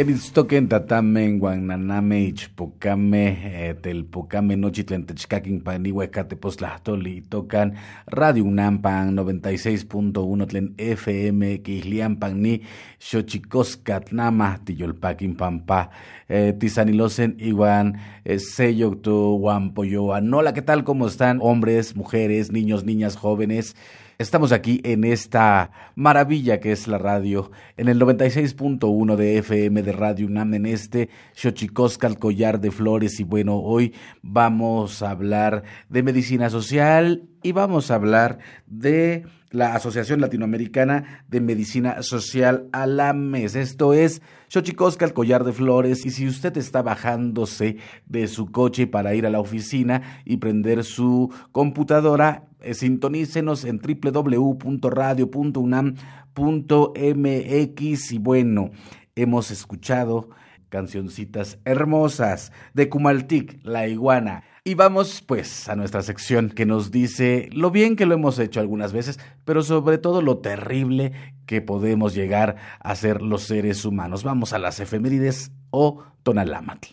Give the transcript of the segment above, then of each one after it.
Queritztoquen tatame, guananame, ichpocame, telpocame, nochitlen techcaquin panihuecatepoztlahtoli, tocan Radio Unampan 96.1 tlen FM, quihliampan ni xochicoscatnama, tiyolpaquin pampa, eh, tisanilosen iguan, eh, sello tu guampoyoan. Hola, ¿qué tal? ¿Cómo están? Hombres, mujeres, niños, niñas, jóvenes. Estamos aquí en esta maravilla que es la radio, en el 96.1 de FM de Radio UNAM, en este Xochicoscal Collar de Flores. Y bueno, hoy vamos a hablar de medicina social y vamos a hablar de la Asociación Latinoamericana de Medicina Social ALAMES. Esto es Xochicosca, collar de flores. Y si usted está bajándose de su coche para ir a la oficina y prender su computadora, eh, sintonícenos en www.radio.unam.mx. Y bueno, hemos escuchado cancioncitas hermosas de Kumaltik, la iguana. Y vamos pues a nuestra sección que nos dice lo bien que lo hemos hecho algunas veces, pero sobre todo lo terrible que podemos llegar a ser los seres humanos. Vamos a las efemérides o Tonalámatl.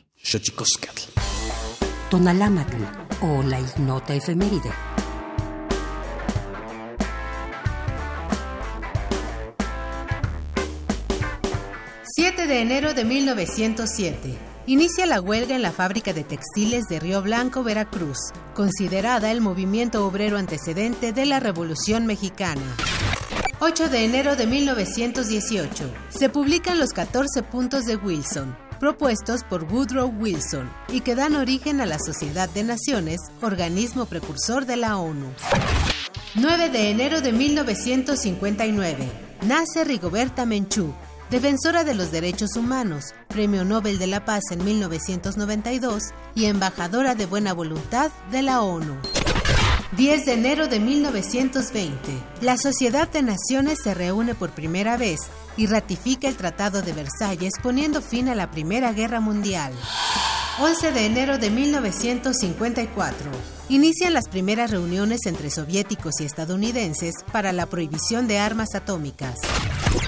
Tonalámatl o la ignota efeméride. 7 de enero de 1907. Inicia la huelga en la fábrica de textiles de Río Blanco, Veracruz, considerada el movimiento obrero antecedente de la Revolución Mexicana. 8 de enero de 1918. Se publican los 14 puntos de Wilson, propuestos por Woodrow Wilson y que dan origen a la Sociedad de Naciones, organismo precursor de la ONU. 9 de enero de 1959. Nace Rigoberta Menchú, defensora de los derechos humanos, Premio Nobel de la Paz en 1992 y embajadora de buena voluntad de la ONU. 10 de enero de 1920. La Sociedad de Naciones se reúne por primera vez y ratifica el Tratado de Versalles poniendo fin a la Primera Guerra Mundial. 11 de enero de 1954. Inician las primeras reuniones entre soviéticos y estadounidenses para la prohibición de armas atómicas.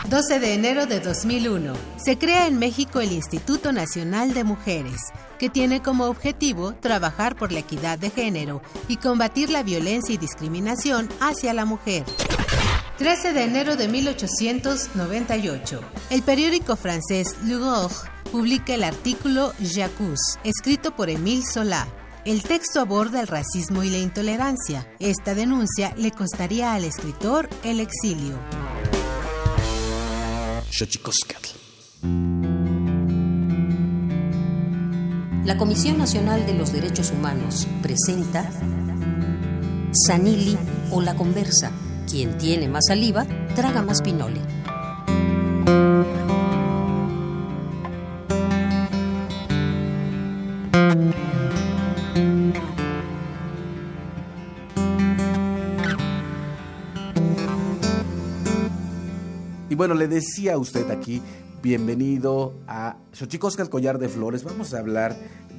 12 de enero de 2001. Se crea en México el Instituto Nacional de Mujeres, que tiene como objetivo trabajar por la equidad de género y combatir la violencia y discriminación hacia la mujer. 13 de enero de 1898. El periódico francés Le publica el artículo Jacques, escrito por Émile Zola. El texto aborda el racismo y la intolerancia. Esta denuncia le costaría al escritor el exilio. La Comisión Nacional de los Derechos Humanos presenta Sanili o la conversa. Quien tiene más saliva, traga más pinole. bueno, le decía a usted aquí, bienvenido a Xochicosca, el collar de flores. Vamos a hablar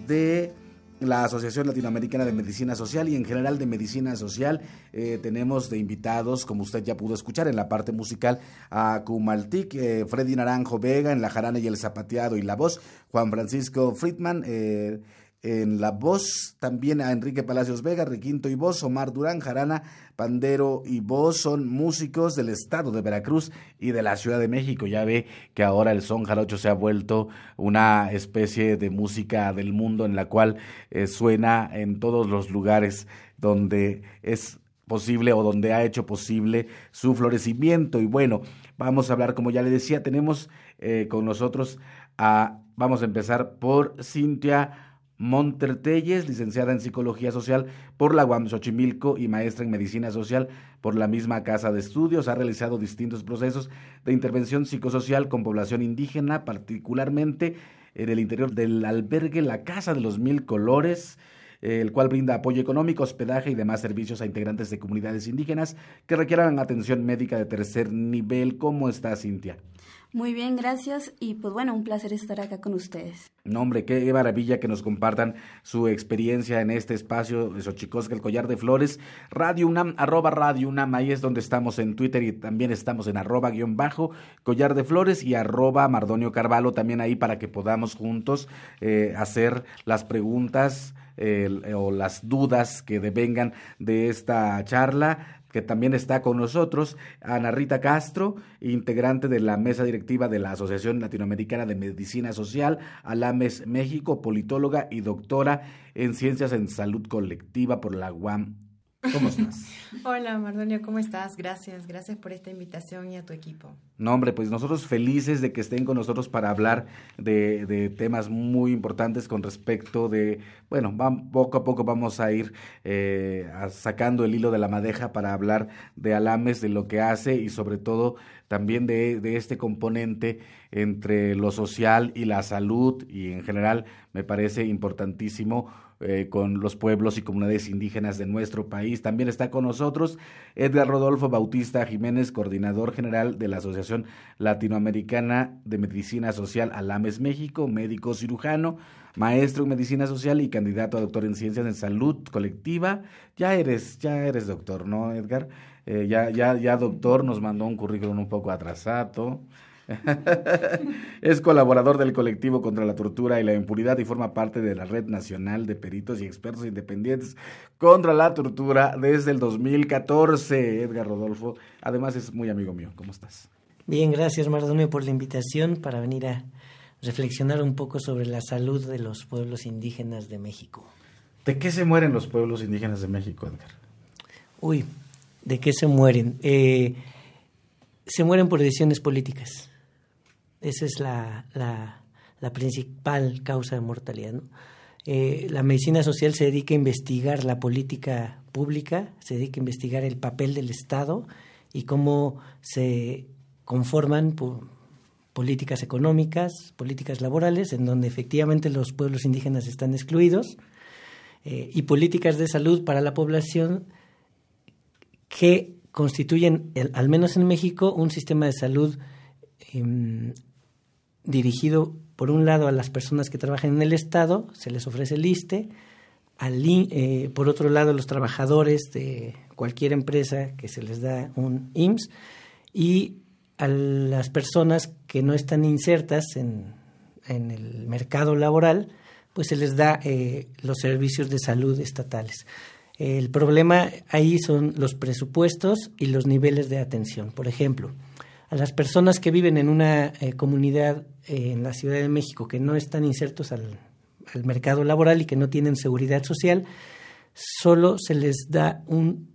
de la Asociación Latinoamericana de Medicina Social y en general de Medicina Social. Eh, tenemos de invitados, como usted ya pudo escuchar en la parte musical, a Kumaltik, eh, Freddy Naranjo Vega en la jarana y el zapateado y la voz, Juan Francisco Friedman. Eh, en la voz también a Enrique Palacios Vega, Requinto y voz, Omar Durán, Jarana, Pandero y voz son músicos del estado de Veracruz y de la Ciudad de México. Ya ve que ahora el son jarocho se ha vuelto una especie de música del mundo en la cual eh, suena en todos los lugares donde es posible o donde ha hecho posible su florecimiento. Y bueno, vamos a hablar, como ya le decía, tenemos eh, con nosotros a, vamos a empezar por Cintia. Montertelles, licenciada en Psicología Social por la UAM Xochimilco y maestra en Medicina Social por la misma Casa de Estudios. Ha realizado distintos procesos de intervención psicosocial con población indígena, particularmente en el interior del albergue La Casa de los Mil Colores el cual brinda apoyo económico, hospedaje y demás servicios a integrantes de comunidades indígenas que requieran atención médica de tercer nivel. ¿Cómo está, Cintia? Muy bien, gracias. Y pues bueno, un placer estar acá con ustedes. No, hombre, qué maravilla que nos compartan su experiencia en este espacio de Xochicosca, el collar de flores. Radio UNAM, arroba Radio UNAM, ahí es donde estamos en Twitter y también estamos en arroba guion bajo, collar de flores y arroba Mardonio Carvalho, también ahí para que podamos juntos eh, hacer las preguntas o las dudas que devengan de esta charla que también está con nosotros, Ana Rita Castro, integrante de la mesa directiva de la Asociación Latinoamericana de Medicina Social, Alames México, politóloga y doctora en Ciencias en Salud Colectiva por la UAM ¿Cómo estás? Hola, Mardonio, ¿cómo estás? Gracias, gracias por esta invitación y a tu equipo. No, hombre, pues nosotros felices de que estén con nosotros para hablar de, temas muy importantes con respecto de, bueno, poco a poco vamos a ir eh, sacando el hilo de la madeja para hablar de Alames, de lo que hace y sobre todo también de, de este componente entre lo social y la salud y en general me parece importantísimo eh, con los pueblos y comunidades indígenas de nuestro país. También está con nosotros Edgar Rodolfo Bautista Jiménez, coordinador general de la Asociación Latinoamericana de Medicina Social Alames México, médico cirujano, maestro en medicina social y candidato a doctor en ciencias en salud colectiva. Ya eres, ya eres doctor, ¿no, Edgar? Eh, ya, ya, ya doctor, nos mandó un currículum un poco atrasado. es colaborador del colectivo contra la tortura y la impunidad y forma parte de la Red Nacional de Peritos y Expertos Independientes contra la Tortura desde el 2014. Edgar Rodolfo, además es muy amigo mío. ¿Cómo estás? Bien, gracias Mardonio por la invitación para venir a reflexionar un poco sobre la salud de los pueblos indígenas de México. ¿De qué se mueren los pueblos indígenas de México, Edgar? Uy, ¿de qué se mueren? Eh, se mueren por decisiones políticas. Esa es la, la principal causa de mortalidad. Eh, la medicina social se dedica a investigar la política pública, se dedica a investigar el papel del Estado y cómo se conforman políticas económicas, políticas laborales, en donde efectivamente los pueblos indígenas están excluidos, eh, y políticas de salud para la población que constituyen, al menos en México, un sistema de salud em, dirigido, por un lado, a las personas que trabajan en el Estado, se les ofrece el ISTE, eh, por otro lado, los trabajadores de cualquier empresa que se les da un IMSS, y a las personas que no están insertas en, en el mercado laboral, pues se les da eh, los servicios de salud estatales. El problema ahí son los presupuestos y los niveles de atención. Por ejemplo, a las personas que viven en una eh, comunidad eh, en la Ciudad de México que no están insertos al, mercado laboral y que no tienen seguridad social, solo se les da un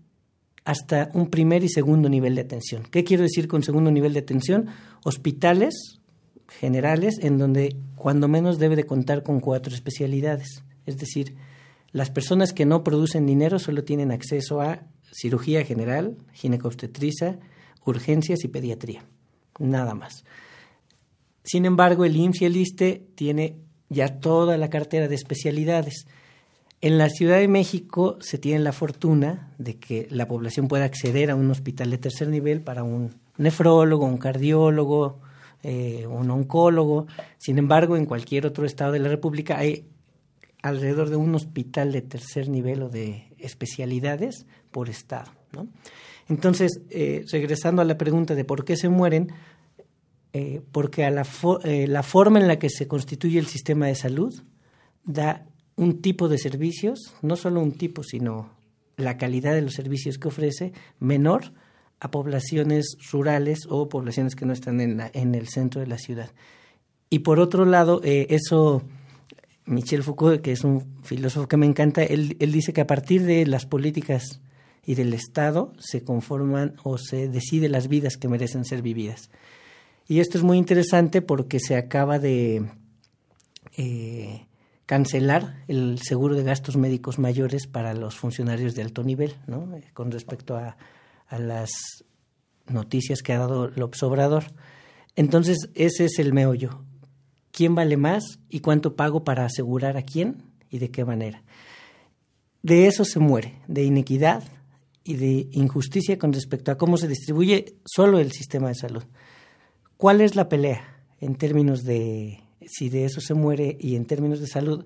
hasta un primer y segundo nivel de atención. ¿Qué quiero decir con segundo nivel de atención? Hospitales generales en donde cuando menos debe de contar con cuatro especialidades. Es decir, las personas que no producen dinero solo tienen acceso a cirugía general, ginecobstetricia, urgencias y pediatría. Nada más. Sin embargo, el IMSS y el ISTE tiene ya toda la cartera de especialidades en la Ciudad de México se tiene la fortuna de que la población pueda acceder a un hospital de tercer nivel para un nefrólogo, un cardiólogo, eh, un oncólogo. Sin embargo, en cualquier otro estado de la República hay alrededor de un hospital de tercer nivel o de especialidades por estado. Entonces, eh, regresando a la pregunta de por qué se mueren, eh, porque a la, la forma en la que se constituye el sistema de salud da un tipo de servicios, no solo un tipo, sino la calidad de los servicios que ofrece, menor a poblaciones rurales o poblaciones que no están en, en el centro de la ciudad. Y por otro lado, eh, eso, Michel Foucault, que es un filósofo que me encanta, él, él dice que a partir de las políticas y del Estado se conforman o se decide las vidas que merecen ser vividas. Y esto es muy interesante porque se acaba de eh, cancelar el seguro de gastos médicos mayores para los funcionarios de alto nivel, ¿no? Con respecto a, a, las noticias que ha dado López Obrador. Entonces, ese es el meollo. ¿Quién vale más y cuánto pago para asegurar a quién y de qué manera? De eso se muere, de inequidad y de injusticia con respecto a cómo se distribuye solo el sistema de salud. ¿Cuál es la pelea en términos de si de eso se muere y en términos de salud,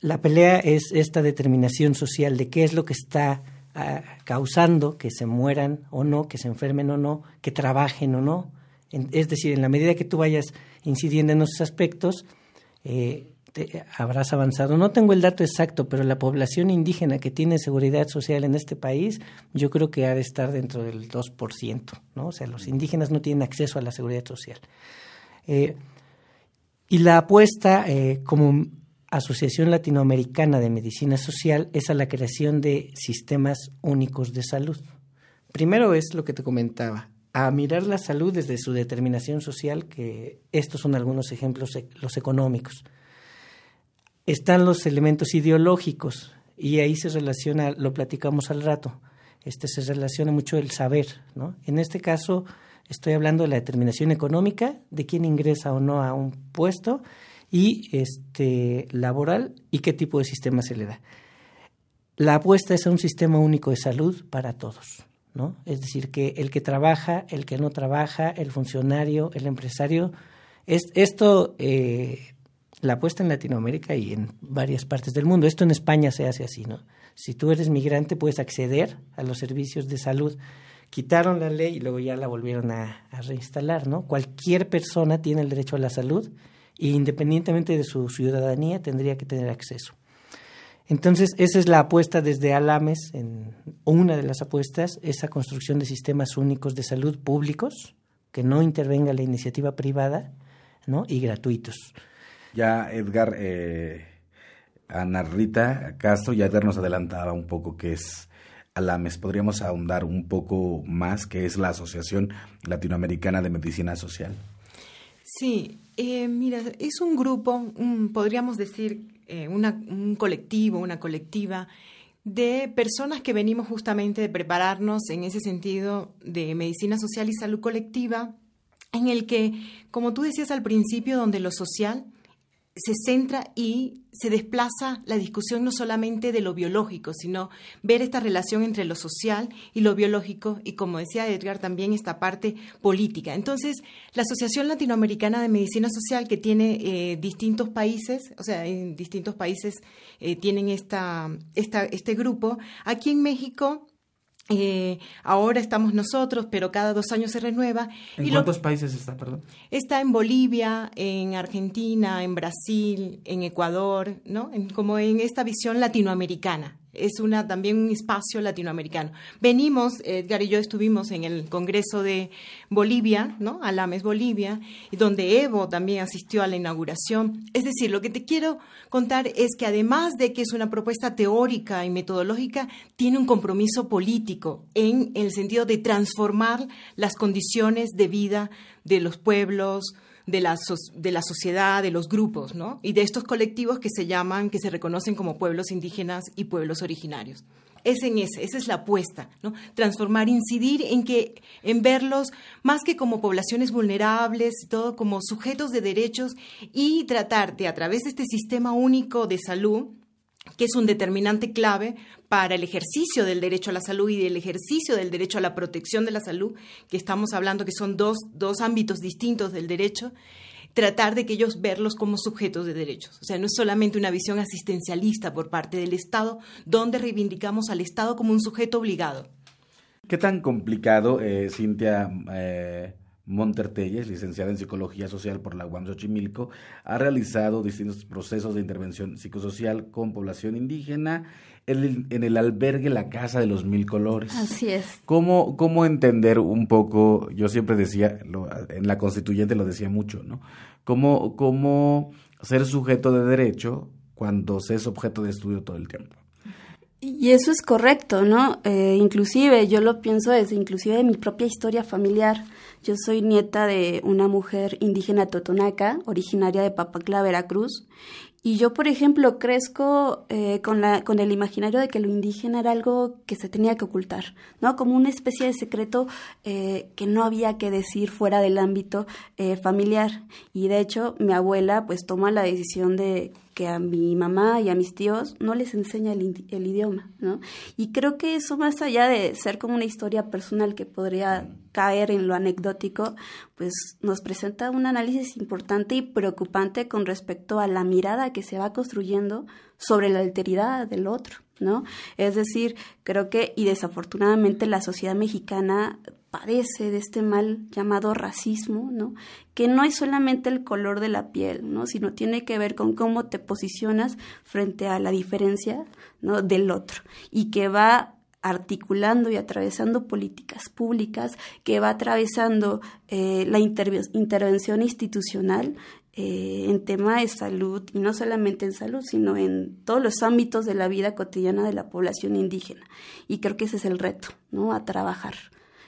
la pelea es esta determinación social de qué es lo que está ah, causando que se mueran o no, que se enfermen o no, que trabajen o no. es decir, en la medida que tú vayas incidiendo en esos aspectos, eh, habrás avanzado. No tengo el dato exacto, pero la población indígena que tiene seguridad social en este país, yo creo que ha de estar dentro del 2%, ¿no? O sea, los indígenas no tienen acceso a la seguridad social. Eh, y la apuesta eh, como Asociación Latinoamericana de Medicina Social es a la creación de sistemas únicos de salud. Primero es lo que te comentaba, a mirar la salud desde su determinación social, que estos son algunos ejemplos, los económicos. Están los elementos ideológicos y ahí se relaciona, lo platicamos al rato, este se relaciona mucho el saber, ¿no? En este caso, Estoy hablando de la determinación económica, de quién ingresa o no a un puesto y este laboral y qué tipo de sistema se le da. La apuesta es a un sistema único de salud para todos, ¿no? Es decir, que el que trabaja, el que no trabaja, el funcionario, el empresario, es, esto, eh, la apuesta en Latinoamérica y en varias partes del mundo, esto en España se hace así, ¿no? Si tú eres migrante puedes acceder a los servicios de salud quitaron la ley y luego ya la volvieron a, reinstalar, ¿no? Cualquier persona tiene el derecho a la salud e independientemente de su ciudadanía tendría que tener acceso. Entonces, esa es la apuesta desde Alames, en, una de las apuestas, esa construcción de sistemas únicos de salud públicos, que no intervenga la iniciativa privada, ¿no? Y gratuitos. Ya, Edgar, eh, Ana Rita Castro, ya Edgar nos adelantaba un poco qué es ALAMES. ¿Podríamos ahondar un poco más qué es la Asociación Latinoamericana de Medicina Social? Sí, eh, mira, es un grupo, podríamos decir, eh, un colectivo, una colectiva de personas que venimos justamente de prepararnos en ese sentido de medicina social y salud colectiva, en el que, como tú decías al principio, donde lo social se centra y se desplaza la discusión no solamente de lo biológico, sino ver esta relación entre lo social y lo biológico y, como decía Edgar, también esta parte política. Entonces, la Asociación Latinoamericana de Medicina Social, que tiene eh, distintos países, o sea, en distintos países eh, tienen esta, esta, este grupo, aquí en México eh, ahora estamos nosotros, pero cada dos años se renueva. ¿En cuántos países está, perdón? Está en Bolivia, en Argentina, en Brasil, en Ecuador, ¿no? como en esta visión latinoamericana es una, también un espacio latinoamericano. Venimos, Edgar y yo estuvimos en el Congreso de Bolivia, ¿no? Alames, Bolivia, donde Evo también asistió a la inauguración. Es decir, lo que te quiero contar es que además de que es una propuesta teórica y metodológica, tiene un compromiso político en el sentido de transformar las condiciones de vida de los pueblos, de la, de la sociedad, de los grupos, ¿no? Y de estos colectivos que se llaman, que se reconocen como pueblos indígenas y pueblos originarios. Es en ese, esa es la apuesta, ¿no? Transformar, incidir en que, en verlos más que como poblaciones vulnerables, todo como sujetos de derechos y tratar de a través de este sistema único de salud que es un determinante clave para el ejercicio del derecho a la salud y del ejercicio del derecho a la protección de la salud, que estamos hablando que son dos, dos ámbitos distintos del derecho, tratar de que ellos verlos como sujetos de derechos. O sea, no es solamente una visión asistencialista por parte del Estado, donde reivindicamos al Estado como un sujeto obligado. ¿Qué tan complicado, eh, Cintia, eh, Montertelles, licenciada en Psicología Social por la UAM Xochimilco, ha realizado distintos procesos de intervención psicosocial con población indígena en el, albergue La Casa de los Mil Colores. Así es. ¿Cómo, cómo entender un poco, yo siempre decía, en la constituyente lo decía mucho, ¿no? ¿Cómo, cómo ser sujeto de derecho cuando se es objeto de estudio todo el tiempo? Y eso es correcto, ¿no? Eh, inclusive, yo lo pienso desde inclusive de mi propia historia familiar. Yo soy nieta de una mujer indígena totonaca, originaria de Papacla, Veracruz, y yo, por ejemplo, crezco eh, con, la, con el imaginario de que lo indígena era algo que se tenía que ocultar, ¿no? Como una especie de secreto eh, que no había que decir fuera del ámbito eh, familiar. Y de hecho, mi abuela pues toma la decisión de que a mi mamá y a mis tíos no les enseña el, el idioma, ¿no? Y creo que eso más allá de ser como una historia personal que podría caer en lo anecdótico, pues nos presenta un análisis importante y preocupante con respecto a la mirada que se va construyendo sobre la alteridad del otro, ¿no? Es decir, creo que, y desafortunadamente la sociedad mexicana padece de este mal llamado racismo, ¿no? Que no es solamente el color de la piel, ¿no? Sino tiene que ver con cómo te posicionas frente a la diferencia, ¿no? Del otro y que va articulando y atravesando políticas públicas, que va atravesando eh, la intervención institucional eh, en tema de salud, y no solamente en salud, sino en todos los ámbitos de la vida cotidiana de la población indígena. Y creo que ese es el reto, ¿no? A trabajar.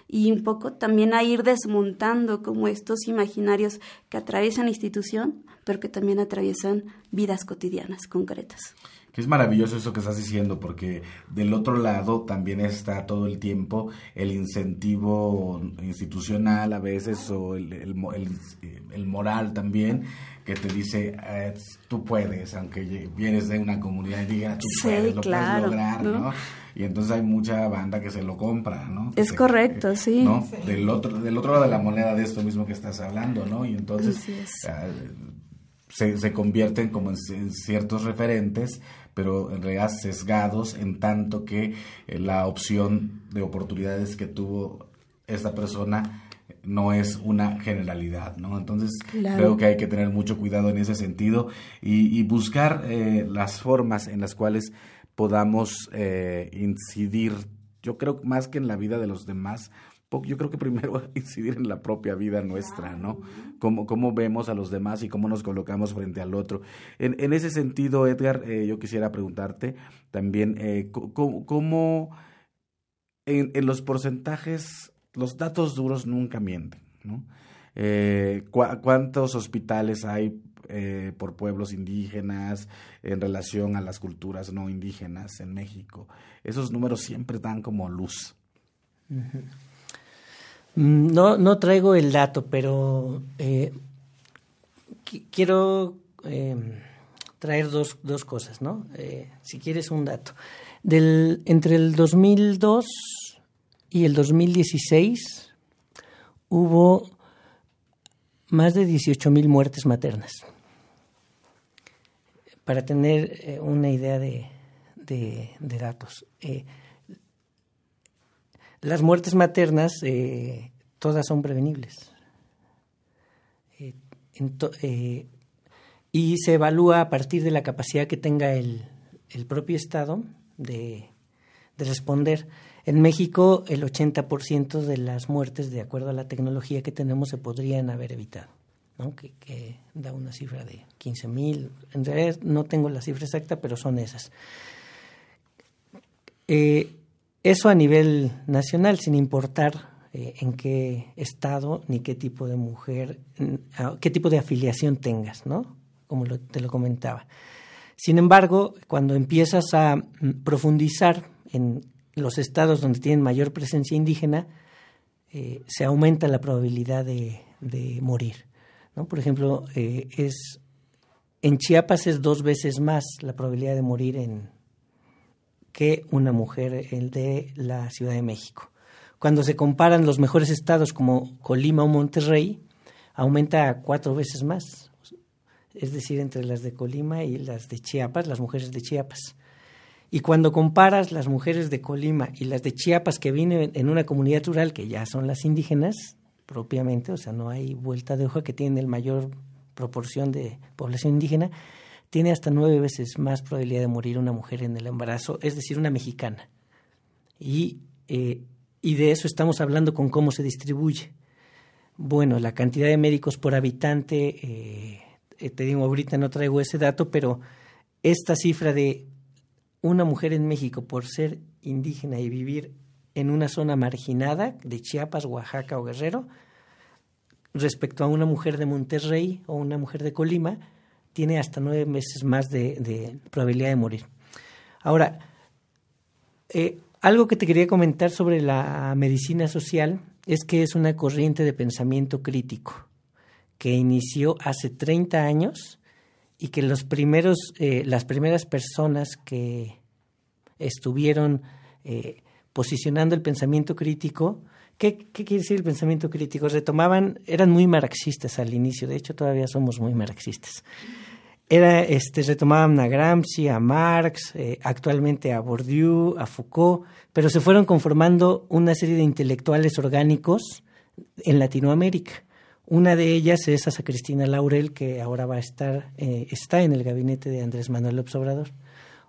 Y un poco también a ir desmontando como estos imaginarios que atraviesan institución, pero que también atraviesan vidas cotidianas concretas es maravilloso eso que estás diciendo, porque del otro lado también está todo el tiempo el incentivo institucional a veces o el, el, moral también que te dice eh, tú puedes, aunque vienes de una comunidad indígena, tú puedes, lo puedes lograr, ¿no? Y entonces hay mucha banda que se lo compra, ¿no? Es correcto, sí. ¿no? Del, otro, del otro lado de la moneda de esto mismo que estás hablando, ¿no? Y entonces ah, se, se convierten como en ciertos referentes pero en realidad sesgados en tanto que eh, la opción de oportunidades que tuvo esta persona no es una generalidad, ¿no? Entonces creo que hay que tener mucho cuidado en ese sentido y, buscar eh, las formas en las cuales podamos eh, incidir, yo creo más que en la vida de los demás, yo creo que primero incidir en la propia vida nuestra, ¿no? Cómo, cómo vemos a los demás y cómo nos colocamos frente al otro. En, en ese sentido, Edgar, eh, yo quisiera preguntarte también, eh, ¿cómo, en, en, los porcentajes, los datos duros nunca mienten, ¿no? Eh, ¿Cuántos hospitales hay eh, por pueblos indígenas en relación a las culturas no indígenas en México? Esos números siempre dan como luz. Mm, no, no traigo el dato, pero eh, quiero em, traer dos, dos cosas, ¿no? Eh, si quieres un dato. Del, entre el 2002 y el 2016 hubo más de 18 mil muertes maternas. Para tener eh, una idea de, de, datos. Eh, las muertes maternas todas son prevenibles. y se evalúa a partir de la capacidad que tenga el, el propio Estado de, responder. En México, el 80% de las muertes, de acuerdo a la tecnología que tenemos, se podrían haber evitado, ¿no? que, da una cifra de 15 mil. En realidad no tengo la cifra exacta, pero son esas. Eh, eso a nivel nacional, sin importar eh, en qué estado ni qué tipo de mujer, qué tipo de afiliación tengas, ¿no? Como te lo comentaba. Sin embargo, cuando empiezas a mm, profundizar en los estados donde tienen mayor presencia indígena, eh, se aumenta la probabilidad de, morir. ¿No? Por ejemplo, eh, es, en Chiapas es dos veces más la probabilidad de morir en, que una mujer el de la Ciudad de México. Cuando se comparan los mejores estados como Colima o Monterrey, aumenta cuatro veces más es decir, entre las de Colima y las de Chiapas, las mujeres de Chiapas. Y cuando comparas las mujeres de Colima y las de Chiapas que viven en una comunidad rural, que ya son las indígenas propiamente, o sea, no hay vuelta de hoja que tienen el mayor proporción de población indígena, tiene hasta nueve veces más probabilidad de morir una mujer en el embarazo, es decir, una mexicana. Y, eh, y de eso estamos hablando con cómo se distribuye. Bueno, la cantidad de médicos por habitante eh, eh, te digo, ahorita no traigo ese dato, pero esta cifra de una mujer en México por ser indígena y vivir en una zona marginada de Chiapas, Oaxaca o Guerrero, respecto a una mujer de Monterrey o una mujer de Colima, tiene hasta nueve meses más de, probabilidad de morir. Ahora, eh, algo que te quería comentar sobre la medicina social es que es una corriente de pensamiento crítico que inició hace 30 años y que los primeros, eh, las primeras personas que estuvieron eh, posicionando el pensamiento crítico, ¿qué, quiere decir el pensamiento crítico? Retomaban, eran muy marxistas al inicio, de hecho todavía somos muy marxistas. Era, este, retomaban a Gramsci, a Marx, eh, actualmente a Bourdieu, a Foucault, pero se fueron conformando una serie de intelectuales orgánicos en Latinoamérica. Una de ellas es esa Cristina Laurel, que ahora va a estar, eh, está en el gabinete de Andrés Manuel López Obrador.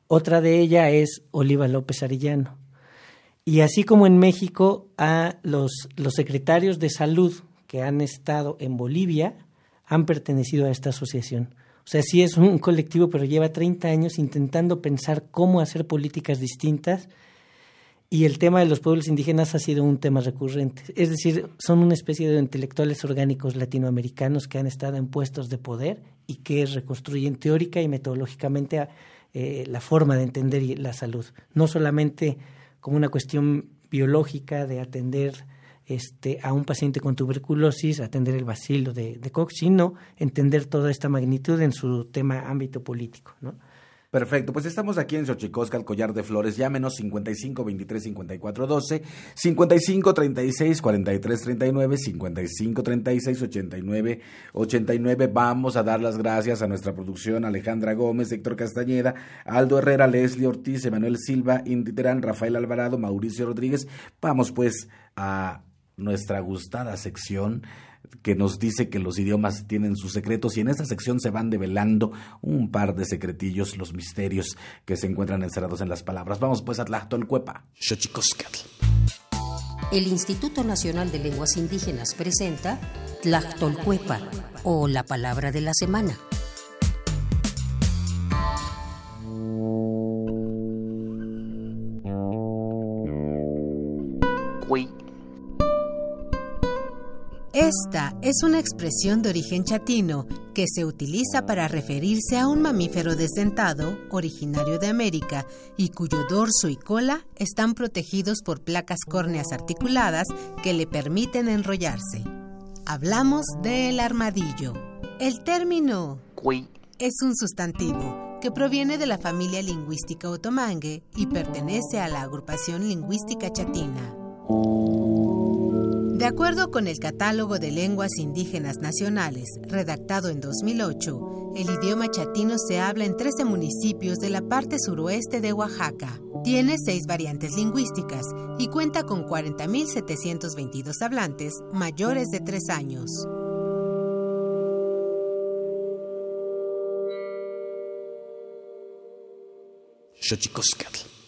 Otra de ellas es Oliva López Arillano. Y así como en México, a los, secretarios de salud que han estado en Bolivia han pertenecido a esta asociación. O sea, sí es un colectivo, pero lleva 30 años intentando pensar cómo hacer políticas distintas y el tema de los pueblos indígenas ha sido un tema recurrente. Es decir, son una especie de intelectuales orgánicos latinoamericanos que han estado en puestos de poder y que reconstruyen teórica y metodológicamente eh, la forma de entender la salud. No solamente como una cuestión biológica de atender este, a un paciente con tuberculosis, atender el vacilo de, de Koch, sino entender toda esta magnitud en su tema ámbito político. ¿no? Perfecto, pues estamos aquí en Xochicosca, el collar de flores. Llámenos 55 23 54 12, 55 36 43 39, 55 36 89 89. Vamos a dar las gracias a nuestra producción, Alejandra Gómez, Héctor Castañeda, Aldo Herrera, Leslie Ortiz, Emanuel Silva, Indy Terán, Rafael Alvarado, Mauricio Rodríguez. Vamos pues a nuestra gustada sección que nos dice que los idiomas tienen sus secretos y en esta sección se van develando un par de secretillos, los misterios que se encuentran encerrados en las palabras. Vamos pues a Tlachtolcuepa. El Instituto Nacional de Lenguas Indígenas presenta Tlachtolcuepa o la palabra de la semana. Esta es una expresión de origen chatino que se utiliza para referirse a un mamífero desdentado, originario de América, y cuyo dorso y cola están protegidos por placas córneas articuladas que le permiten enrollarse. Hablamos del armadillo. El término es un sustantivo que proviene de la familia lingüística otomangue y pertenece a la agrupación lingüística chatina. De acuerdo con el Catálogo de Lenguas Indígenas Nacionales, redactado en 2008, el idioma chatino se habla en 13 municipios de la parte suroeste de Oaxaca. Tiene seis variantes lingüísticas y cuenta con 40.722 hablantes mayores de 3 años.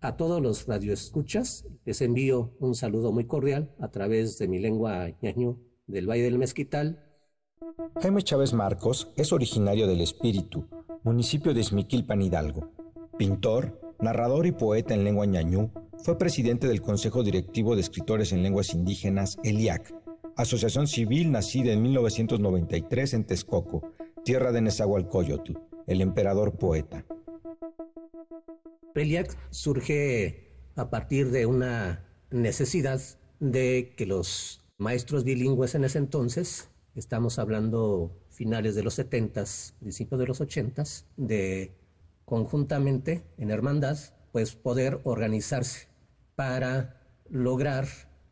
A todos los radioescuchas les envío un saludo muy cordial a través de mi lengua ñañú del Valle del Mezquital. Jaime Chávez Marcos es originario del Espíritu, municipio de Esmiquilpan Hidalgo. Pintor, narrador y poeta en lengua ñañú, fue presidente del Consejo Directivo de Escritores en Lenguas Indígenas, ELIAC, asociación civil nacida en 1993 en Texcoco, tierra de Nezahualcóyotl, el emperador poeta. Peliac surge a partir de una necesidad de que los maestros bilingües en ese entonces, estamos hablando finales de los 70, principios de los 80, de conjuntamente, en hermandad, pues poder organizarse para lograr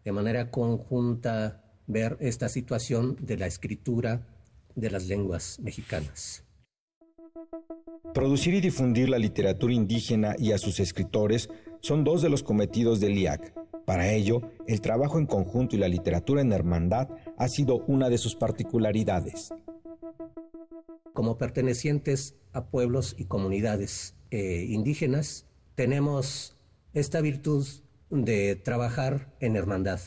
de manera conjunta ver esta situación de la escritura de las lenguas mexicanas. Producir y difundir la literatura indígena y a sus escritores son dos de los cometidos del IAC. Para ello, el trabajo en conjunto y la literatura en hermandad ha sido una de sus particularidades. Como pertenecientes a pueblos y comunidades eh, indígenas, tenemos esta virtud de trabajar en hermandad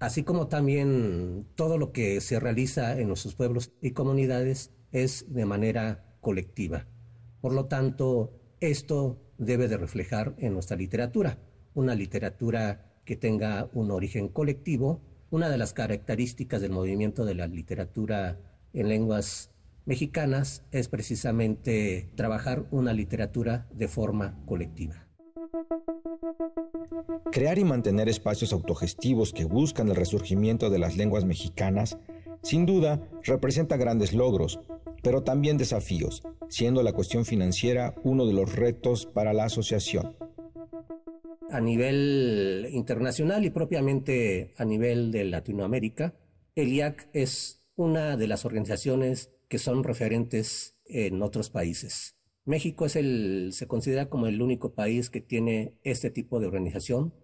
así como también todo lo que se realiza en nuestros pueblos y comunidades es de manera colectiva. Por lo tanto, esto debe de reflejar en nuestra literatura, una literatura que tenga un origen colectivo. Una de las características del movimiento de la literatura en lenguas mexicanas es precisamente trabajar una literatura de forma colectiva. Crear y mantener espacios autogestivos que buscan el resurgimiento de las lenguas mexicanas, sin duda, representa grandes logros, pero también desafíos, siendo la cuestión financiera uno de los retos para la asociación. A nivel internacional y propiamente a nivel de Latinoamérica, el IAC es una de las organizaciones que son referentes en otros países. México es el, se considera como el único país que tiene este tipo de organización.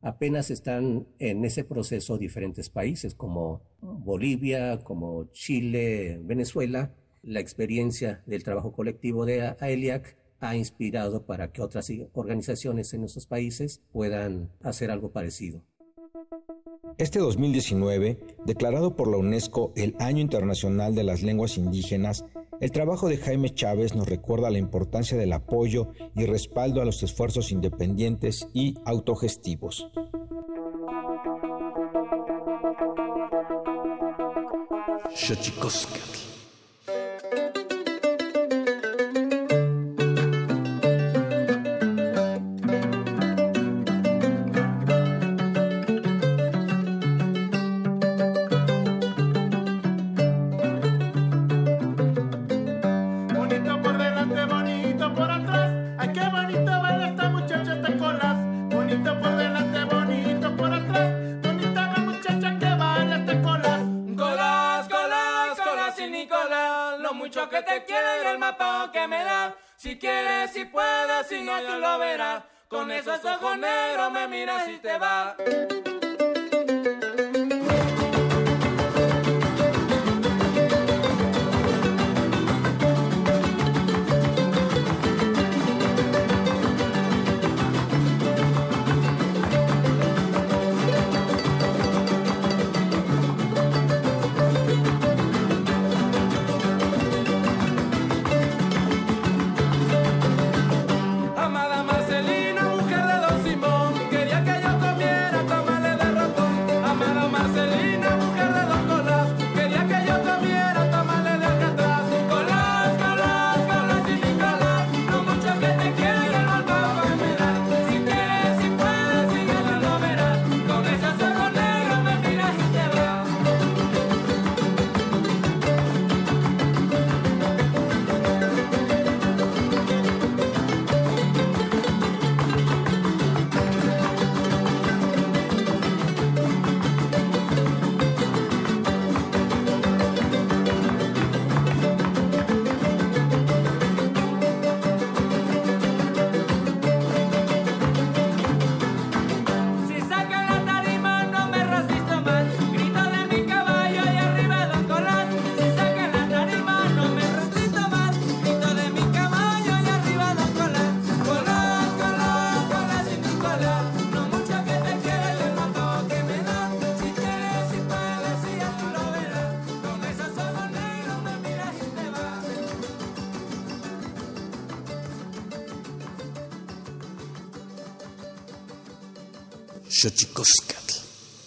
Apenas están en ese proceso diferentes países como Bolivia, como Chile, Venezuela. La experiencia del trabajo colectivo de AELIAC ha inspirado para que otras organizaciones en nuestros países puedan hacer algo parecido. Este 2019, declarado por la UNESCO el Año Internacional de las Lenguas Indígenas, el trabajo de Jaime Chávez nos recuerda la importancia del apoyo y respaldo a los esfuerzos independientes y autogestivos. Quieres, si puedes, si no, tú lo verás. con esos ojos negros me miras y te vas.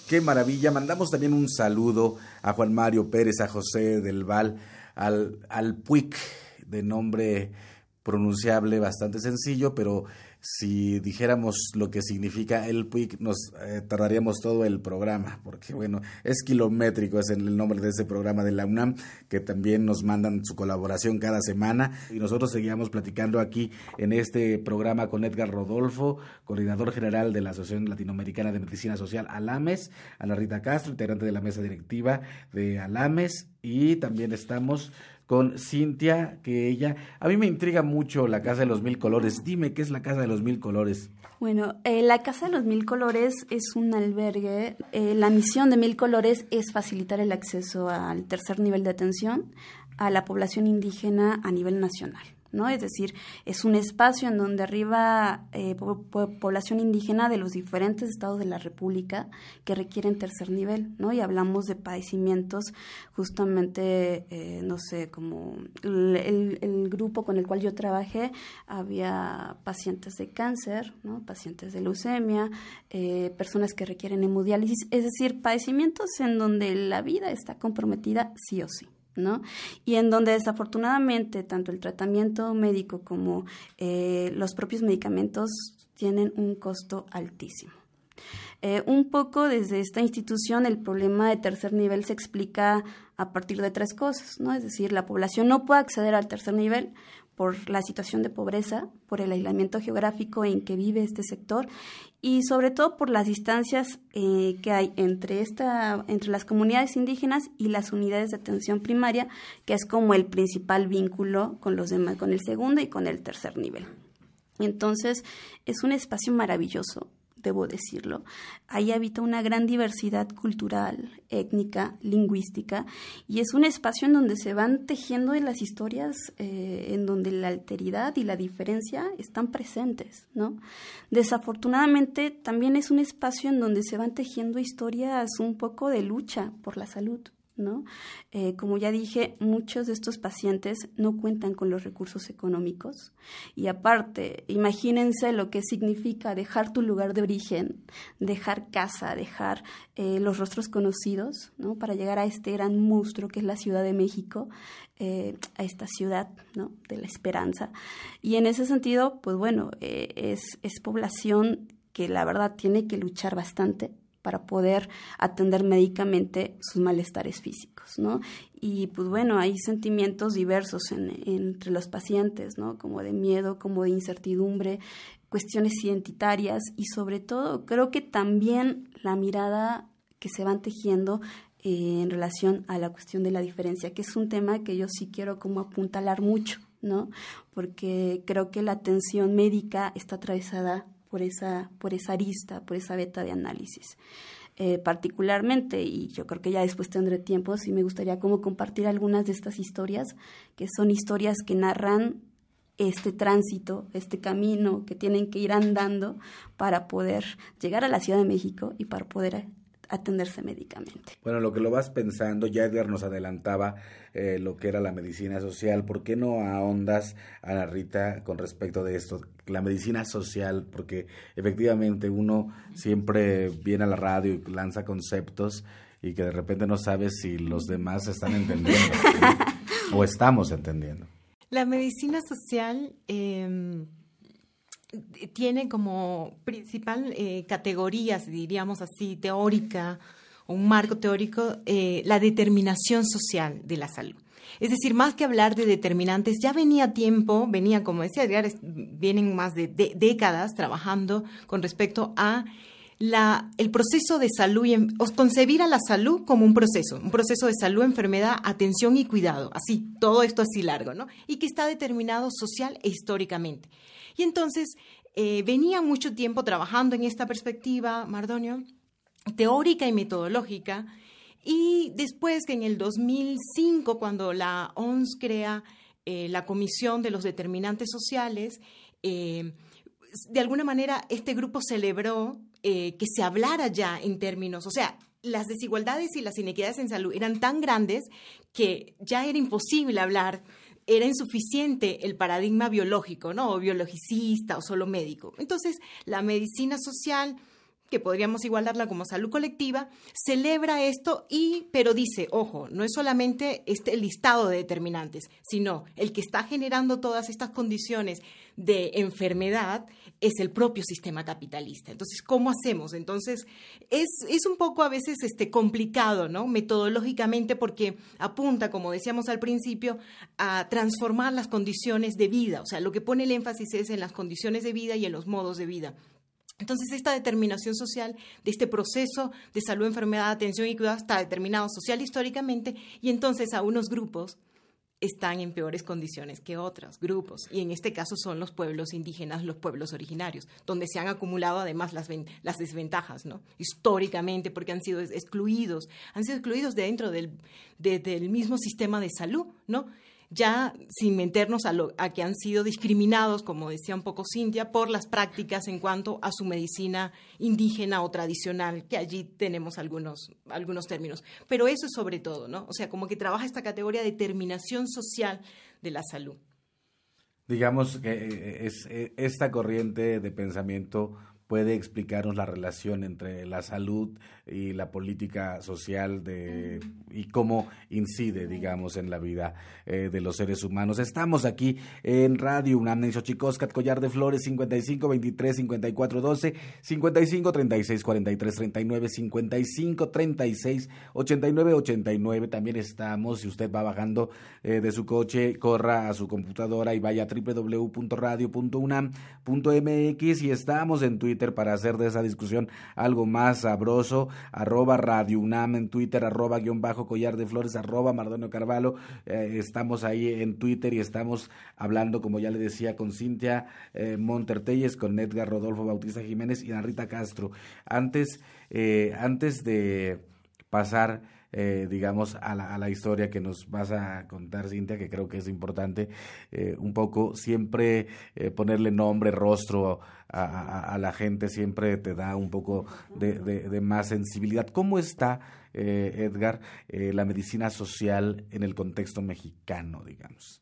Qué maravilla. Mandamos también un saludo a Juan Mario Pérez, a José del Val, al, al Puic, de nombre pronunciable bastante sencillo, pero si dijéramos lo que significa el PUIC, nos eh, tardaríamos todo el programa, porque bueno, es kilométrico, es el nombre de ese programa de la UNAM, que también nos mandan su colaboración cada semana, y nosotros seguíamos platicando aquí en este programa con Edgar Rodolfo, coordinador general de la Asociación Latinoamericana de Medicina Social, ALAMES, Ana Rita Castro, integrante de la mesa directiva de ALAMES, y también estamos con Cintia, que ella, a mí me intriga mucho la Casa de los Mil Colores. Dime, ¿qué es la Casa de los Mil Colores? Bueno, eh, la Casa de los Mil Colores es un albergue. Eh, la misión de Mil Colores es facilitar el acceso al tercer nivel de atención a la población indígena a nivel nacional. ¿No? Es decir, es un espacio en donde arriba eh, población indígena de los diferentes estados de la República que requieren tercer nivel, ¿no? Y hablamos de padecimientos justamente, eh, no sé, como el, grupo con el cual yo trabajé, había pacientes de cáncer, ¿no? Pacientes de leucemia, eh, personas que requieren hemodiálisis, es decir, padecimientos en donde la vida está comprometida sí o sí. ¿No? Y en donde desafortunadamente tanto el tratamiento médico como eh, los propios medicamentos tienen un costo altísimo. Eh, un poco desde esta institución el problema de tercer nivel se explica a partir de tres cosas, ¿no? Es decir, la población no puede acceder al tercer nivel por la situación de pobreza, por el aislamiento geográfico en que vive este sector y sobre todo por las distancias eh, que hay entre, esta, entre las comunidades indígenas y las unidades de atención primaria, que es como el principal vínculo con los demás, con el segundo y con el tercer nivel. Entonces, es un espacio maravilloso debo decirlo. Ahí habita una gran diversidad cultural, étnica, lingüística, y es un espacio en donde se van tejiendo las historias, eh, en donde la alteridad y la diferencia están presentes, ¿no? Desafortunadamente, también es un espacio en donde se van tejiendo historias un poco de lucha por la salud. Eh, como ya dije, muchos de estos pacientes no cuentan con los recursos económicos y aparte, imagínense lo que significa dejar tu lugar de origen, dejar casa, dejar eh, los rostros conocidos, ¿no? Para llegar a este gran monstruo que es la Ciudad de México, eh, a esta ciudad, ¿no? De la esperanza. Y en ese sentido, pues bueno, es población que la verdad tiene que luchar bastante para poder atender médicamente sus malestares físicos, ¿no? Y pues bueno, hay sentimientos diversos entre los pacientes, ¿no? Como de miedo, como de incertidumbre, cuestiones identitarias y sobre todo creo que también la mirada que se van tejiendo eh, en relación a la cuestión de la diferencia, que es un tema que yo sí quiero como apuntalar mucho, ¿no? Porque creo que la atención médica está atravesada por esa, por esa arista, por esa beta de análisis. Eh, particularmente, y yo creo que ya después tendré tiempo, sí me gustaría como compartir algunas de estas historias, que son historias que narran este tránsito, este camino que tienen que ir andando para poder llegar a la Ciudad de México y para poder atenderse médicamente. Bueno, lo que lo vas pensando, ya Edgar nos adelantaba eh, lo que era la medicina social. ¿Por qué no ahondas, Ana Rita, con respecto de esto? La medicina social, porque efectivamente uno siempre viene a la radio y lanza conceptos y que de repente no sabe si los demás están entendiendo o estamos entendiendo. La medicina social eh, tiene como principal eh, categorías, diríamos así, teórica, un marco teórico, eh, la determinación social de la salud. Es decir, más que hablar de determinantes, ya venía tiempo, venía, como decía Edgar, vienen más de, décadas trabajando con respecto a el proceso de salud y concebir a la salud como un proceso, un proceso de salud, enfermedad, atención y cuidado, así, todo esto así largo, ¿no? Y que está determinado social e históricamente. Y entonces eh, venía mucho tiempo trabajando en esta perspectiva, Mardonio, teórica y metodológica, y después que en el 2005, cuando la ONS crea eh, la Comisión de los Determinantes Sociales, eh, de alguna manera este grupo celebró que se hablara ya en términos, o sea, las desigualdades y las inequidades en salud eran tan grandes que ya era imposible hablar era insuficiente el paradigma biológico, ¿no? O biologicista o solo médico. Entonces, la medicina social que podríamos igualarla como salud colectiva, celebra esto y, pero dice, ojo, no es solamente este listado de determinantes, sino el que está generando todas estas condiciones de enfermedad es el propio sistema capitalista. Entonces, ¿cómo hacemos? Entonces, es, es un poco a veces este, complicado, ¿no? Metodológicamente, porque apunta, como decíamos al principio, a transformar las condiciones de vida. O sea, lo que pone el énfasis es en las condiciones de vida y en los modos de vida. Entonces, esta determinación social de este proceso de salud, enfermedad, atención y cuidado está determinado social históricamente y entonces a unos grupos están en peores condiciones que otros grupos. Y en este caso son los pueblos indígenas, los pueblos originarios, donde se han acumulado además las, desventajas, ¿no? Históricamente, porque han sido excluidos, han sido excluidos dentro del, del mismo sistema de salud, ¿no? Ya sin meternos a, lo, a que han sido discriminados, como decía un poco Cintia, por las prácticas en cuanto a su medicina indígena o tradicional, que allí tenemos algunos, algunos términos. Pero eso es sobre todo, ¿no? O sea, como que trabaja esta categoría de determinación social de la salud. Digamos que eh, es eh, esta corriente de pensamiento puede explicarnos la relación entre la salud y la política social de, y cómo incide, digamos, en la vida eh, de los seres humanos. Estamos aquí en Radio UNAM, en Xochicoscat, Collar de Flores, 55 23 54 12, 55 36 43 39, 55 36 89 89. También estamos, si usted va bajando eh, de su coche, corra a su computadora y vaya a www.radio.unam.mx y estamos en Twitter para hacer de esa discusión algo más sabroso. Arroba Radio UNAM en Twitter, arroba guion bajo collar de flores, arroba Mardonio Carvalho. Eh, estamos ahí en Twitter y estamos hablando, como ya le decía, con Cintia eh, Montertelles, con Edgar Rodolfo Bautista Jiménez y Rita Castro. Antes, eh, antes de pasar eh, digamos, a la, a la, historia que nos vas a contar, Cintia, que creo que es importante eh, un poco siempre eh, ponerle nombre, rostro a, a, la gente, siempre te da un poco de, de, más sensibilidad. ¿Cómo está, Edgar, la medicina social en el contexto mexicano, digamos?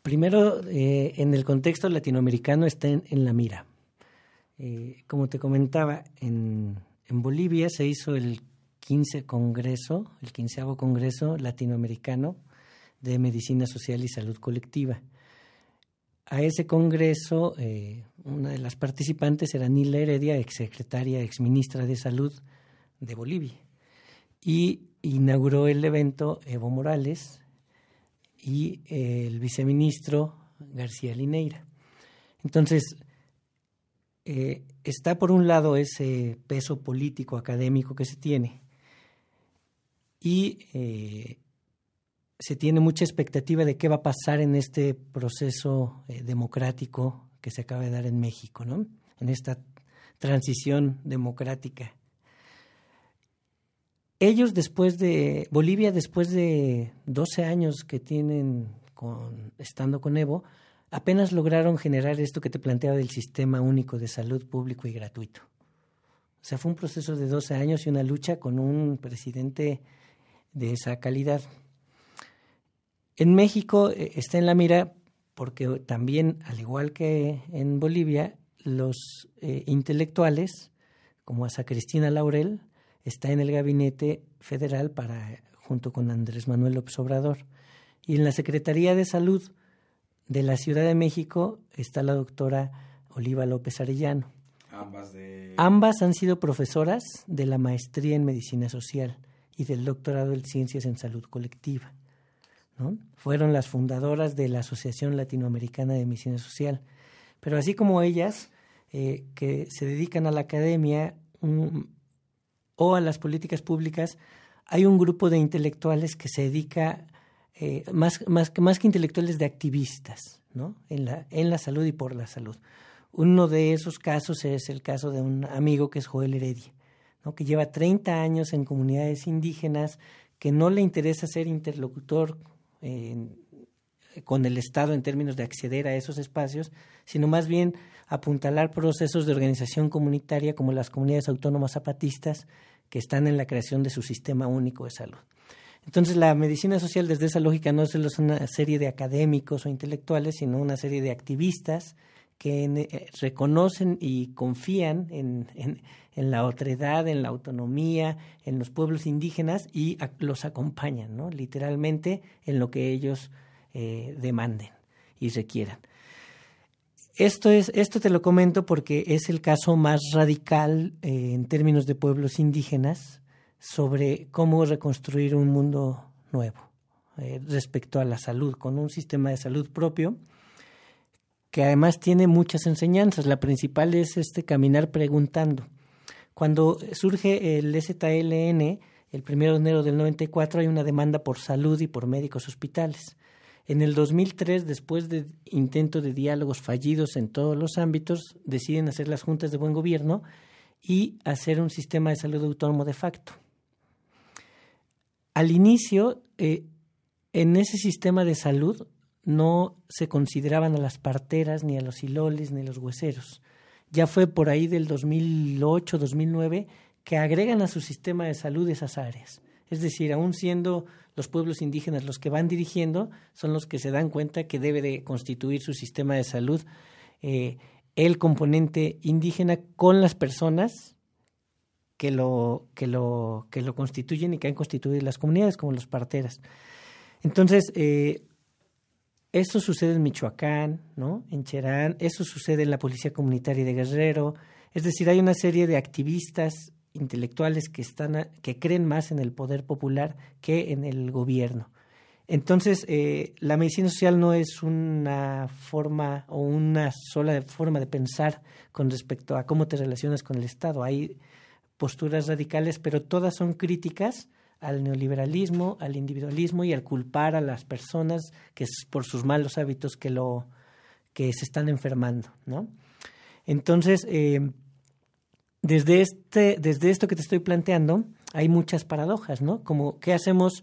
Primero, en el contexto latinoamericano está en, en la mira. como te comentaba, en, en Bolivia se hizo el 15 Congreso, el quinceavo Congreso Latinoamericano de Medicina Social y Salud Colectiva. A ese congreso, eh, una de las participantes era Nila Heredia, exsecretaria, exministra de Salud de Bolivia. Y inauguró el evento Evo Morales y el viceministro García Lineira. Entonces, eh, está por un lado ese peso político académico que se tiene, y eh, se tiene mucha expectativa de qué va a pasar en este proceso eh, democrático que se acaba de dar en México, ¿no? en esta transición democrática. Ellos después de, Bolivia después de 12 años que tienen estando con Evo, apenas lograron generar esto que te planteaba del sistema único de salud público y gratuito. O sea, fue un proceso de 12 años y una lucha con un presidente de esa calidad. En México eh, está en la mira porque también, al igual que en Bolivia, los eh, intelectuales, como a Cristina Laurel, está en el gabinete federal para junto con Andrés Manuel López Obrador. Y en la Secretaría de Salud de la Ciudad de México está la doctora Oliva López Arellano. Ambas, de... Ambas han sido profesoras de la maestría en medicina social y del doctorado en ciencias en salud colectiva. Fueron las fundadoras de la Asociación Latinoamericana de Medicina Social. Pero así como ellas, eh, que se dedican a la academia o a las políticas públicas, hay un grupo de intelectuales que se dedica, eh, más, más, más que intelectuales, de activistas ¿no? en, la, en la salud y por la salud. Uno de esos casos es el caso de un amigo que es Joel Heredia, que lleva 30 años en comunidades indígenas, que no le interesa ser interlocutor con el Estado en términos de acceder a esos espacios, sino más bien apuntalar procesos de organización comunitaria como las comunidades autónomas zapatistas que están en la creación de su sistema único de salud. Entonces, la medicina social desde esa lógica no es una serie de académicos o intelectuales, sino una serie de activistas que eh, reconocen y confían en, en, la otredad, en la autonomía, en los pueblos indígenas y los acompañan, ¿no? literalmente, en lo que ellos eh, demanden y requieran. Esto, es, esto te lo comento porque es el caso más radical eh, en términos de pueblos indígenas sobre cómo reconstruir un mundo nuevo respecto a la salud, con un sistema de salud propio que además tiene muchas enseñanzas. La principal es este caminar preguntando. Cuando surge el ZLN, el 1 de enero del 94, hay una demanda por salud y por médicos hospitales. En el 2003, después de intentos de diálogos fallidos en todos los ámbitos, deciden hacer las juntas de buen gobierno y hacer un sistema de salud autónomo de facto. Al inicio, eh, en ese sistema de salud no se consideraban a las parteras, ni a los hiloles, ni a los hueseros. Ya fue por ahí del 2008, 2009 que agregan a su sistema de salud esas áreas. Es decir, aún siendo los pueblos indígenas los que van dirigiendo, son los que se dan cuenta que debe de constituir su sistema de salud eh, el componente indígena con las personas que lo, que, lo, que lo constituyen y que han constituido las comunidades, como los parteras. Entonces, eh, eso sucede en Michoacán, ¿no? En Cherán, eso sucede en la Policía Comunitaria de Guerrero. Es decir, hay una serie de activistas intelectuales que están que creen más en el poder popular que en el gobierno. Entonces, eh, la medicina social no es una forma o una sola forma de pensar con respecto a cómo te relacionas con el Estado. Hay posturas radicales, pero todas son críticas al neoliberalismo, al individualismo y al culpar a las personas que es por sus malos hábitos que lo que se están enfermando, ¿no? Entonces, eh, desde este, desde esto que te estoy planteando, hay muchas paradojas, ¿no? Como qué hacemos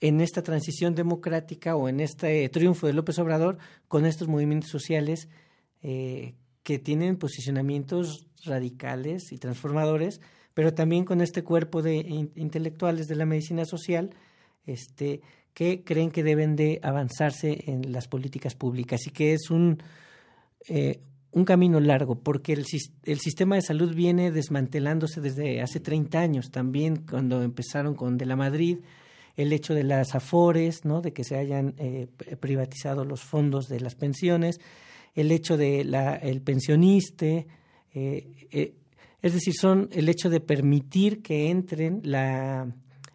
en esta transición democrática o en este triunfo de López Obrador con estos movimientos sociales eh, que tienen posicionamientos radicales y transformadores, pero también con este cuerpo de intelectuales de la medicina social este, que creen que deben de avanzarse en las políticas públicas y que es un, eh, un camino largo, porque el, el, sistema de salud viene desmantelándose desde hace 30 años, también cuando empezaron con De la Madrid, el hecho de las afores, ¿no? de que se hayan eh, privatizado los fondos de las pensiones, el hecho de la, el pensionista, eh, es decir, son el hecho de permitir que entren la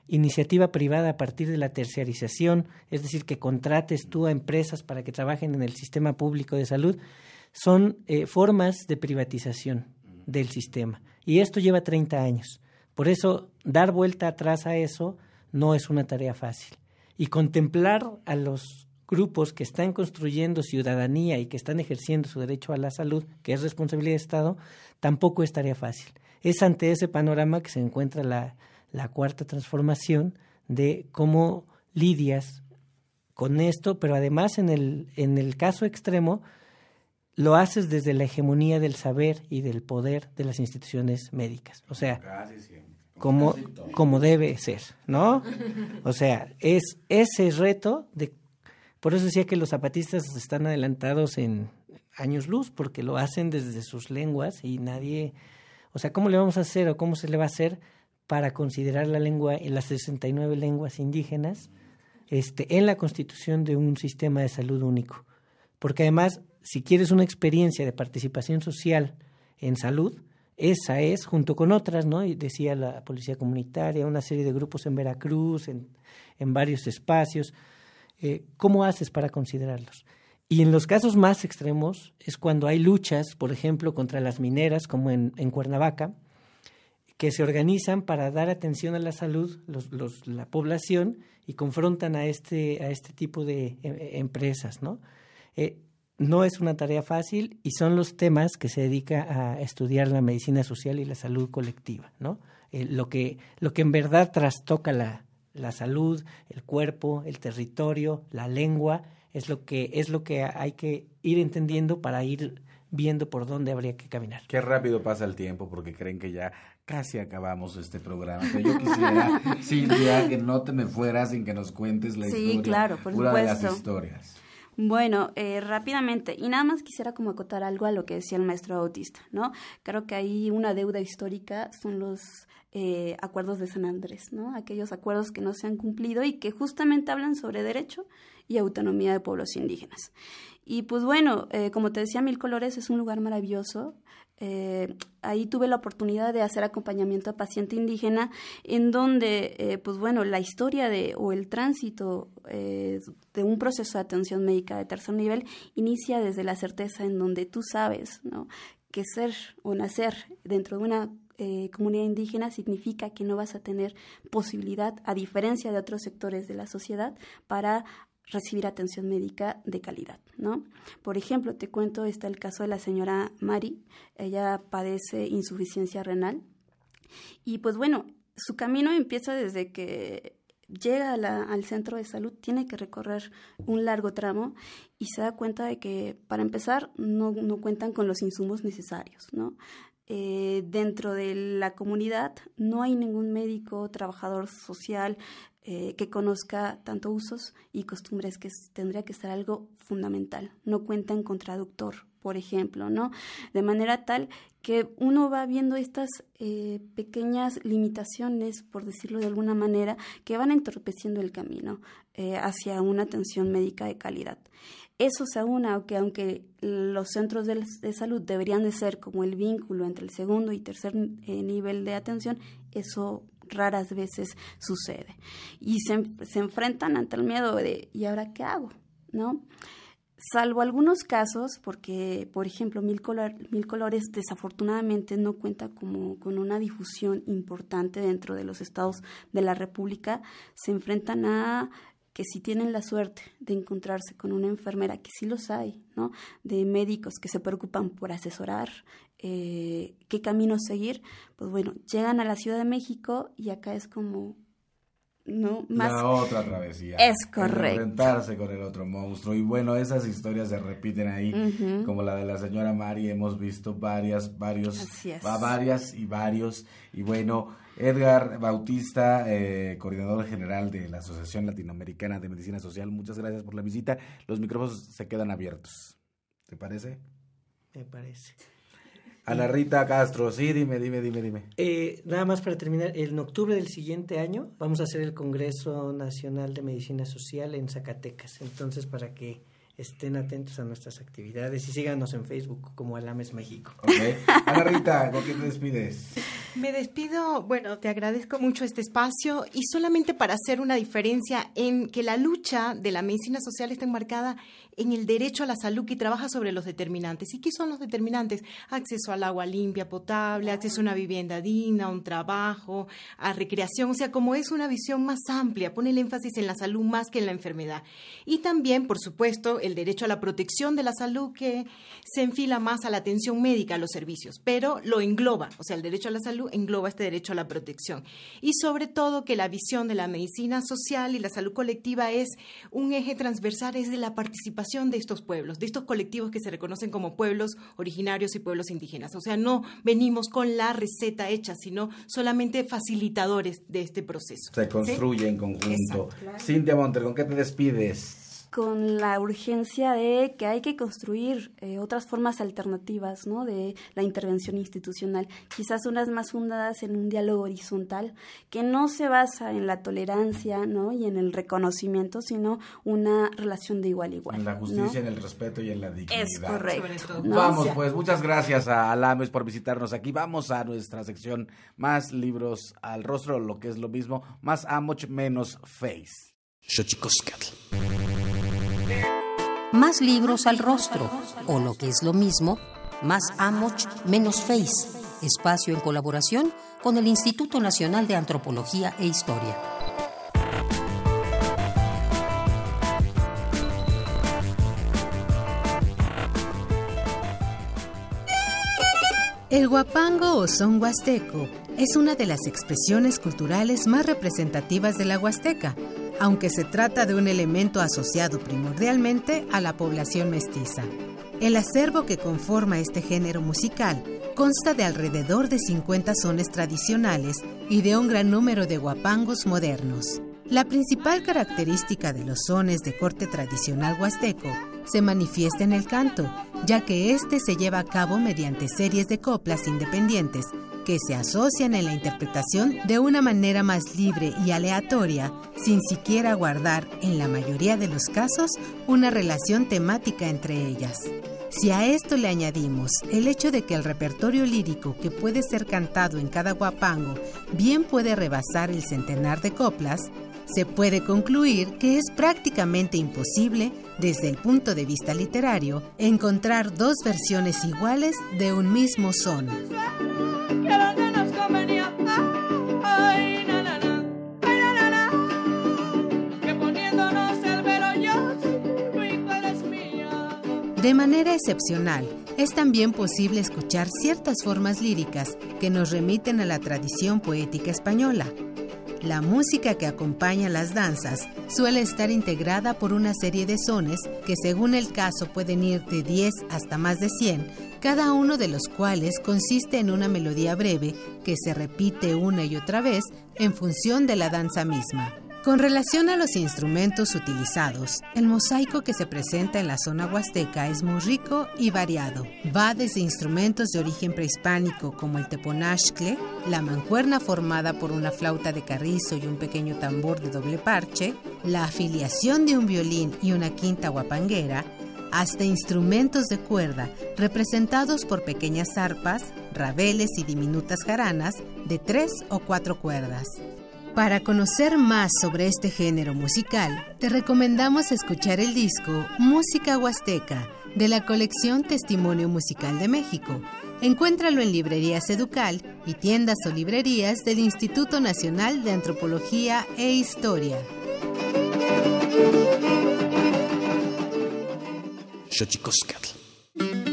iniciativa privada a partir de la terciarización, es decir, que contrates tú a empresas para que trabajen en el sistema público de salud, son eh, formas de privatización del sistema. Y esto lleva 30 años. Por eso, dar vuelta atrás a eso no es una tarea fácil. Y contemplar a los grupos que están construyendo ciudadanía y que están ejerciendo su derecho a la salud, que es responsabilidad del Estado, tampoco estaría fácil. Es ante ese panorama que se encuentra la, la cuarta transformación de cómo lidias con esto, pero además en el, en el caso extremo, lo haces desde la hegemonía del saber y del poder de las instituciones médicas. O sea, como, como debe ser, ¿no? O sea, es ese reto de... Por eso decía que los zapatistas están adelantados en años luz, porque lo hacen desde sus lenguas y nadie... O sea, ¿cómo le vamos a hacer o cómo se le va a hacer para considerar la lengua en las 69 lenguas indígenas este, en la constitución de un sistema de salud único? Porque además, si quieres una experiencia de participación social en salud, esa es, junto con otras, ¿no? Y decía la policía comunitaria, una serie de grupos en Veracruz, en varios espacios. Eh, ¿Cómo haces para considerarlos? Y en los casos más extremos es cuando hay luchas, por ejemplo, contra las mineras, como en, Cuernavaca, que se organizan para dar atención a la salud, la población, y confrontan a este, a este tipo de eh, empresas, ¿no? Eh, no es una tarea fácil y son los temas que se dedica a estudiar la medicina social y la salud colectiva, ¿no? Lo, que, lo que en verdad trastoca la, la salud, el cuerpo, el territorio, la lengua, es lo que, es lo que hay que ir entendiendo para ir viendo por dónde habría que caminar. Qué rápido pasa el tiempo porque creen que ya casi acabamos este programa. yo quisiera, Silvia, que no te me fueras sin que nos cuentes la sí, historia. claro, por una de supuesto. las historias. Bueno, eh, rápidamente, y nada más quisiera como acotar algo a lo que decía el maestro Bautista, ¿no? Creo que hay una deuda histórica, son los eh, acuerdos de San Andrés, ¿no? Aquellos acuerdos que no se han cumplido y que justamente hablan sobre derecho y autonomía de pueblos indígenas. Y pues bueno, eh, como te decía, Mil Colores es un lugar maravilloso. Eh, ahí tuve la oportunidad de hacer acompañamiento a paciente indígena, en donde, eh, pues bueno, la historia de o el tránsito de un proceso de atención médica de tercer nivel inicia desde la certeza en donde tú sabes, ¿no? Que ser o nacer dentro de una eh, comunidad indígena significa que no vas a tener posibilidad, a diferencia de otros sectores de la sociedad, para recibir atención médica de calidad, ¿no? Por ejemplo, te cuento, está el caso de la señora Mari, ella padece insuficiencia renal y pues bueno, su camino empieza desde que llega al centro de salud, tiene que recorrer un largo tramo y se da cuenta de que para empezar no, no cuentan con los insumos necesarios, ¿no? Eh, dentro de la comunidad no hay ningún médico, trabajador social, eh, que conozca tanto usos y costumbres, que tendría que ser algo fundamental. No cuentan con traductor, por ejemplo, ¿no? De manera tal que uno va viendo estas eh, pequeñas limitaciones, por decirlo de alguna manera, que van entorpeciendo el camino eh, hacia una atención médica de calidad. Eso se aúna que aunque los centros de, salud deberían de ser como el vínculo entre el segundo y tercer eh, nivel de atención, eso raras veces sucede. Y se, se enfrentan ante el miedo de ¿y ahora qué hago? ¿No? Salvo algunos casos, porque, por ejemplo, Mil, Mil, Colores desafortunadamente no cuenta como, con una difusión importante dentro de los estados de la República, se enfrentan a que si tienen la suerte de encontrarse con una enfermera, que sí los hay, ¿no? De médicos que se preocupan por asesorar eh, qué camino seguir, pues bueno, llegan a la Ciudad de México y acá es como no más la otra travesía. Es correcto. Enfrentarse con el otro monstruo. Y bueno esas historias se repiten ahí uh -huh. como la de la señora Mari. Hemos visto varias varios va varias y varios. Y bueno Edgar Bautista eh, coordinador general de la Asociación Latinoamericana de Medicina Social muchas gracias por la visita. Los micrófonos se quedan abiertos. Te parece me parece. Ana Rita Castro, sí, dime, dime, dime, dime. Eh, nada más para terminar, en octubre del siguiente año vamos a hacer el Congreso Nacional de Medicina Social en Zacatecas. Entonces, para que estén atentos a nuestras actividades y síganos en Facebook como Alames México. Okay. Ana Rita, ¿con qué te despides? Me despido, bueno, te agradezco mucho este espacio y solamente para hacer una diferencia en que la lucha de la medicina social está enmarcada en el derecho a la salud y trabaja sobre los determinantes. ¿Y qué son los determinantes? Acceso al agua limpia, potable, acceso a una vivienda digna, un trabajo, a recreación. O sea, como es una visión más amplia, pone el énfasis en la salud más que en la enfermedad. Y también, por supuesto, el derecho a la protección de la salud que se enfila más a la atención médica, a los servicios, pero lo engloba. O sea, el derecho a la salud engloba este derecho a la protección. Y sobre todo que la visión de la medicina social y la salud colectiva es un eje transversal, es de la participación de estos pueblos, de estos colectivos que se reconocen como pueblos originarios y pueblos indígenas. O sea, no venimos con la receta hecha, sino solamente facilitadores de este proceso. Se construye en conjunto. Cintia Monter, ¿con qué te despides? Con la urgencia de que hay que construir eh, otras formas alternativas ¿no? de la intervención institucional, quizás unas más fundadas en un diálogo horizontal que no se basa en la tolerancia ¿no? y en el reconocimiento, sino una relación de igual a igual. En la justicia, en el respeto y en la dignidad. Es correcto. Vamos, pues muchas gracias a Alames por visitarnos aquí. Vamos a nuestra sección más libros al rostro, lo que es lo mismo, más Amoch menos Face. Más libros al rostro, o lo que es lo mismo, más Amoch menos Face. Espacio en colaboración con el Instituto Nacional de Antropología e Historia. El guapango o son huasteco es una de las expresiones culturales más representativas de la Huasteca aunque se trata de un elemento asociado primordialmente a la población mestiza. El acervo que conforma este género musical consta de alrededor de 50 sones tradicionales y de un gran número de guapangos modernos. La principal característica de los sones de corte tradicional huasteco se manifiesta en el canto, ya que éste se lleva a cabo mediante series de coplas independientes que se asocian en la interpretación de una manera más libre y aleatoria, sin siquiera guardar, en la mayoría de los casos, una relación temática entre ellas. Si a esto le añadimos el hecho de que el repertorio lírico que puede ser cantado en cada guapango bien puede rebasar el centenar de coplas, se puede concluir que es prácticamente imposible, desde el punto de vista literario, encontrar dos versiones iguales de un mismo son. De manera excepcional, es también posible escuchar ciertas formas líricas que nos remiten a la tradición poética española. La música que acompaña las danzas suele estar integrada por una serie de sones que según el caso pueden ir de 10 hasta más de 100 cada uno de los cuales consiste en una melodía breve que se repite una y otra vez en función de la danza misma. Con relación a los instrumentos utilizados, el mosaico que se presenta en la zona huasteca es muy rico y variado. Va desde instrumentos de origen prehispánico como el teponashcle, la mancuerna formada por una flauta de carrizo y un pequeño tambor de doble parche, la afiliación de un violín y una quinta guapanguera, hasta instrumentos de cuerda representados por pequeñas arpas, rabeles y diminutas jaranas de tres o cuatro cuerdas. Para conocer más sobre este género musical, te recomendamos escuchar el disco Música Huasteca de la colección Testimonio Musical de México. Encuéntralo en librerías Educal y tiendas o librerías del Instituto Nacional de Antropología e Historia. Xochicoscatl.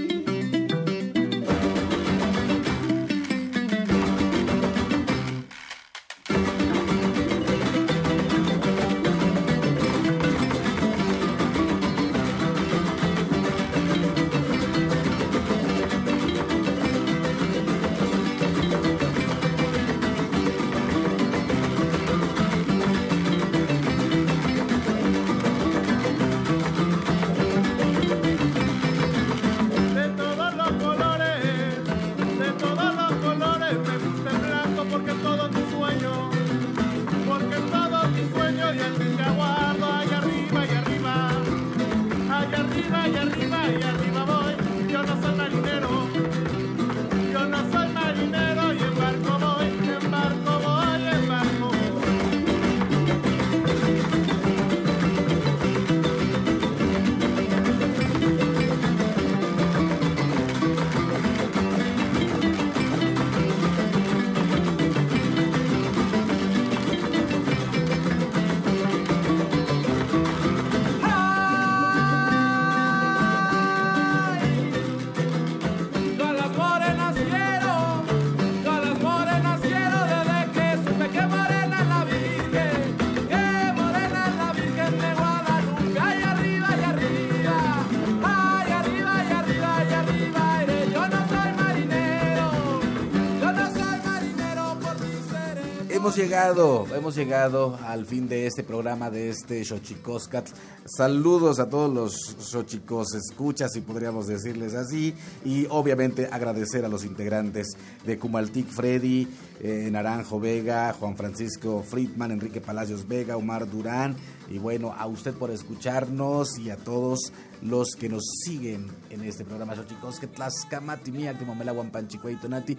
Llegado, hemos llegado al fin de este programa de este Xochicoscat. Saludos a todos los Xochicos escuchas, si podríamos decirles así, y obviamente agradecer a los integrantes de Cumaltic Freddy, eh, Naranjo Vega, Juan Francisco Friedman, Enrique Palacios Vega, Omar Durán, y bueno, a usted por escucharnos y a todos los que nos siguen en este programa Xochicoscat, Tlaxcamati, Miak, Momela, Huampanchicueitonati,